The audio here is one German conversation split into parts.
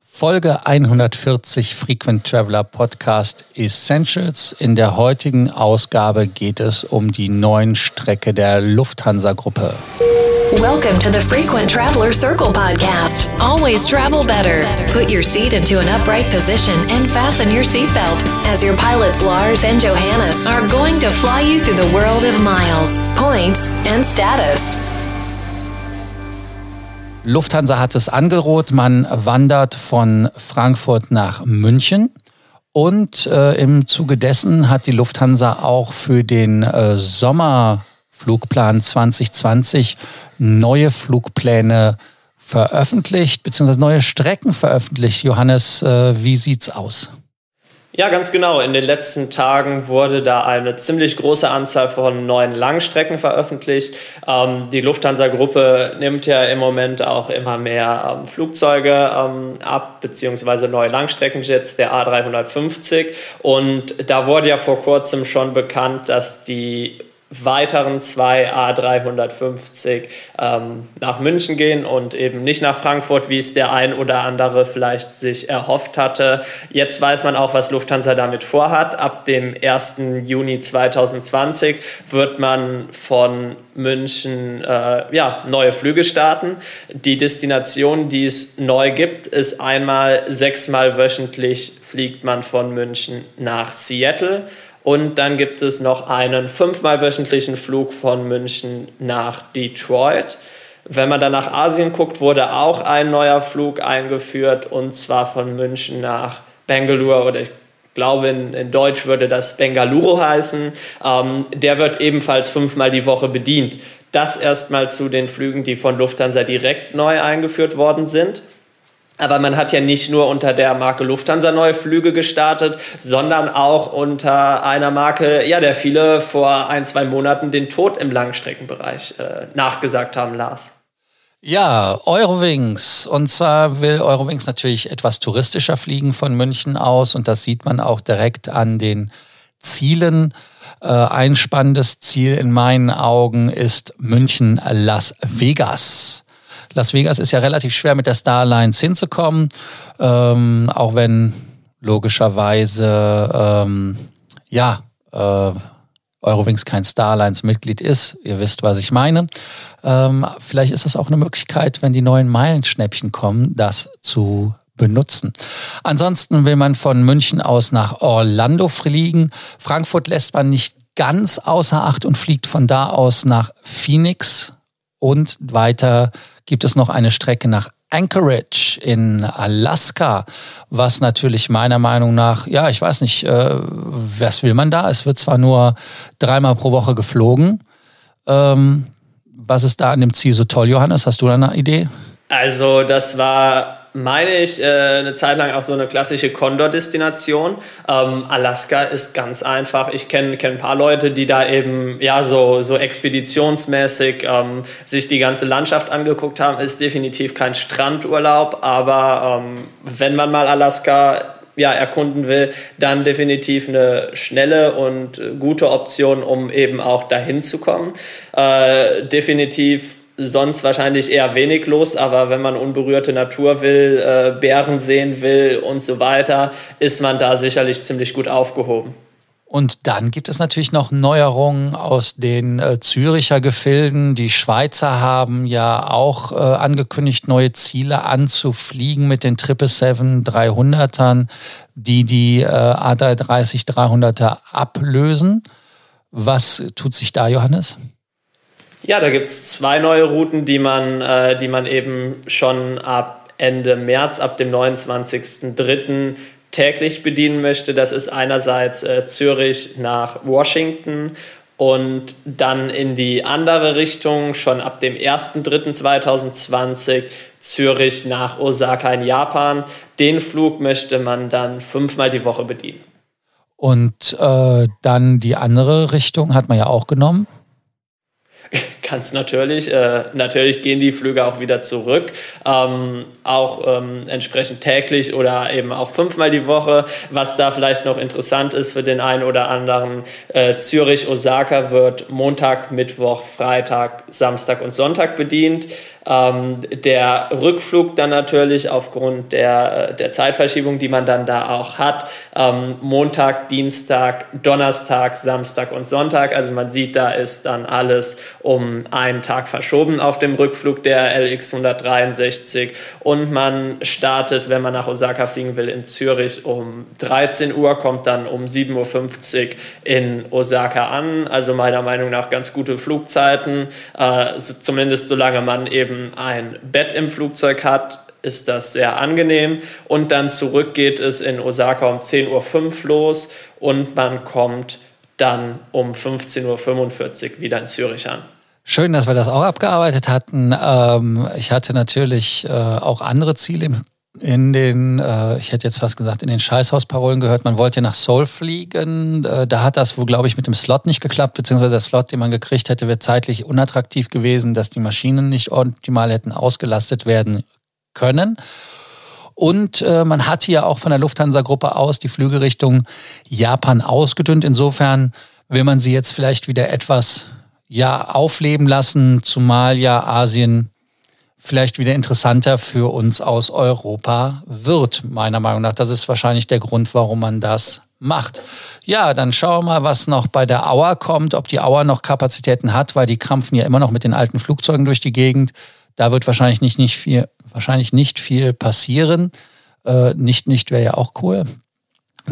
Folge 140 Frequent Traveler Podcast Essentials. In der heutigen Ausgabe geht es um die neuen Strecke der Lufthansa-Gruppe. Welcome to the Frequent Traveler Circle podcast. Always travel better. Put your seat into an upright position and fasten your seatbelt as your pilots Lars and Johannes are going to fly you through the world of miles, points, and status. Lufthansa hat es angedroht, man wandert von Frankfurt nach München. Und äh, im Zuge dessen hat die Lufthansa auch für den äh, Sommerflugplan 2020 neue Flugpläne veröffentlicht, beziehungsweise neue Strecken veröffentlicht. Johannes, äh, wie sieht's aus? Ja, ganz genau. In den letzten Tagen wurde da eine ziemlich große Anzahl von neuen Langstrecken veröffentlicht. Ähm, die Lufthansa-Gruppe nimmt ja im Moment auch immer mehr ähm, Flugzeuge ähm, ab, beziehungsweise neue Langstreckenjets, der A350. Und da wurde ja vor kurzem schon bekannt, dass die weiteren zwei A350 ähm, nach München gehen und eben nicht nach Frankfurt, wie es der ein oder andere vielleicht sich erhofft hatte. Jetzt weiß man auch, was Lufthansa damit vorhat. Ab dem 1. Juni 2020 wird man von München äh, ja, neue Flüge starten. Die Destination, die es neu gibt, ist einmal sechsmal wöchentlich fliegt man von München nach Seattle und dann gibt es noch einen fünfmal wöchentlichen Flug von München nach Detroit. Wenn man dann nach Asien guckt, wurde auch ein neuer Flug eingeführt und zwar von München nach Bangalore oder ich glaube in, in Deutsch würde das Bengaluru heißen. Ähm, der wird ebenfalls fünfmal die Woche bedient. Das erstmal zu den Flügen, die von Lufthansa direkt neu eingeführt worden sind. Aber man hat ja nicht nur unter der Marke Lufthansa neue Flüge gestartet, sondern auch unter einer Marke, ja, der viele vor ein, zwei Monaten den Tod im Langstreckenbereich äh, nachgesagt haben, Lars. Ja, Eurowings. Und zwar will Eurowings natürlich etwas touristischer fliegen von München aus und das sieht man auch direkt an den Zielen. Äh, ein spannendes Ziel in meinen Augen ist München-Las Vegas. Las Vegas ist ja relativ schwer mit der Starlines hinzukommen, ähm, auch wenn logischerweise ähm, ja äh, Eurowings kein Starlines-Mitglied ist. Ihr wisst, was ich meine. Ähm, vielleicht ist das auch eine Möglichkeit, wenn die neuen Meilenschnäppchen kommen, das zu benutzen. Ansonsten will man von München aus nach Orlando fliegen. Frankfurt lässt man nicht ganz außer Acht und fliegt von da aus nach Phoenix und weiter gibt es noch eine Strecke nach Anchorage in Alaska, was natürlich meiner Meinung nach, ja, ich weiß nicht, äh, was will man da? Es wird zwar nur dreimal pro Woche geflogen. Ähm, was ist da an dem Ziel so toll, Johannes? Hast du da eine Idee? Also, das war meine ich, äh, eine Zeit lang auch so eine klassische Condor-Destination. Ähm, Alaska ist ganz einfach. Ich kenne kenn ein paar Leute, die da eben ja so, so expeditionsmäßig ähm, sich die ganze Landschaft angeguckt haben. Ist definitiv kein Strandurlaub, aber ähm, wenn man mal Alaska ja, erkunden will, dann definitiv eine schnelle und gute Option, um eben auch dahin zu kommen. Äh, definitiv sonst wahrscheinlich eher wenig los, aber wenn man unberührte Natur will, äh, Bären sehen will und so weiter, ist man da sicherlich ziemlich gut aufgehoben. Und dann gibt es natürlich noch Neuerungen aus den äh, Züricher Gefilden. Die Schweizer haben ja auch äh, angekündigt, neue Ziele anzufliegen mit den 777-300ern, die die äh, A330-300er ablösen. Was tut sich da, Johannes? Ja, da gibt es zwei neue Routen, die man, äh, die man eben schon ab Ende März, ab dem 29.03. täglich bedienen möchte. Das ist einerseits äh, Zürich nach Washington und dann in die andere Richtung schon ab dem 1.03.2020 Zürich nach Osaka in Japan. Den Flug möchte man dann fünfmal die Woche bedienen. Und äh, dann die andere Richtung hat man ja auch genommen ganz natürlich. Äh, natürlich gehen die Flüge auch wieder zurück, ähm, auch ähm, entsprechend täglich oder eben auch fünfmal die Woche. Was da vielleicht noch interessant ist für den einen oder anderen, äh, Zürich-Osaka wird Montag, Mittwoch, Freitag, Samstag und Sonntag bedient. Ähm, der Rückflug dann natürlich aufgrund der, äh, der Zeitverschiebung, die man dann da auch hat, ähm, Montag, Dienstag, Donnerstag, Samstag und Sonntag. Also man sieht, da ist dann alles um einen Tag verschoben auf dem Rückflug der LX 163 und man startet, wenn man nach Osaka fliegen will, in Zürich um 13 Uhr, kommt dann um 7.50 Uhr in Osaka an. Also meiner Meinung nach ganz gute Flugzeiten, äh, zumindest solange man eben ein Bett im Flugzeug hat, ist das sehr angenehm. Und dann zurück geht es in Osaka um 10.05 Uhr los und man kommt dann um 15.45 Uhr wieder in Zürich an. Schön, dass wir das auch abgearbeitet hatten. Ähm, ich hatte natürlich äh, auch andere Ziele im in den, äh, ich hätte jetzt fast gesagt, in den Scheißhausparolen gehört, man wollte nach Seoul fliegen. Äh, da hat das wohl, glaube ich, mit dem Slot nicht geklappt, beziehungsweise der Slot, den man gekriegt hätte, wäre zeitlich unattraktiv gewesen, dass die Maschinen nicht optimal hätten ausgelastet werden können. Und äh, man hatte ja auch von der Lufthansa-Gruppe aus die Flüge Richtung Japan ausgedünnt. Insofern will man sie jetzt vielleicht wieder etwas ja, aufleben lassen, zumal ja Asien vielleicht wieder interessanter für uns aus Europa wird, meiner Meinung nach. Das ist wahrscheinlich der Grund, warum man das macht. Ja, dann schauen wir mal, was noch bei der Auer kommt, ob die Auer noch Kapazitäten hat, weil die krampfen ja immer noch mit den alten Flugzeugen durch die Gegend. Da wird wahrscheinlich nicht, nicht viel, wahrscheinlich nicht viel passieren. Äh, nicht, nicht wäre ja auch cool.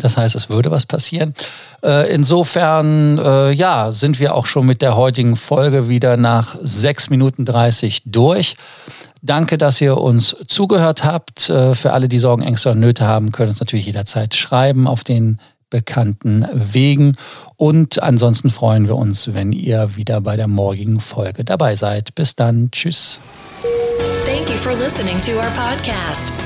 Das heißt, es würde was passieren. Äh, insofern, äh, ja, sind wir auch schon mit der heutigen Folge wieder nach 6 Minuten 30 durch. Danke, dass ihr uns zugehört habt. Äh, für alle, die Sorgen, Ängste und Nöte haben, können uns natürlich jederzeit schreiben auf den bekannten Wegen. Und ansonsten freuen wir uns, wenn ihr wieder bei der morgigen Folge dabei seid. Bis dann. Tschüss. Thank you for listening to our podcast.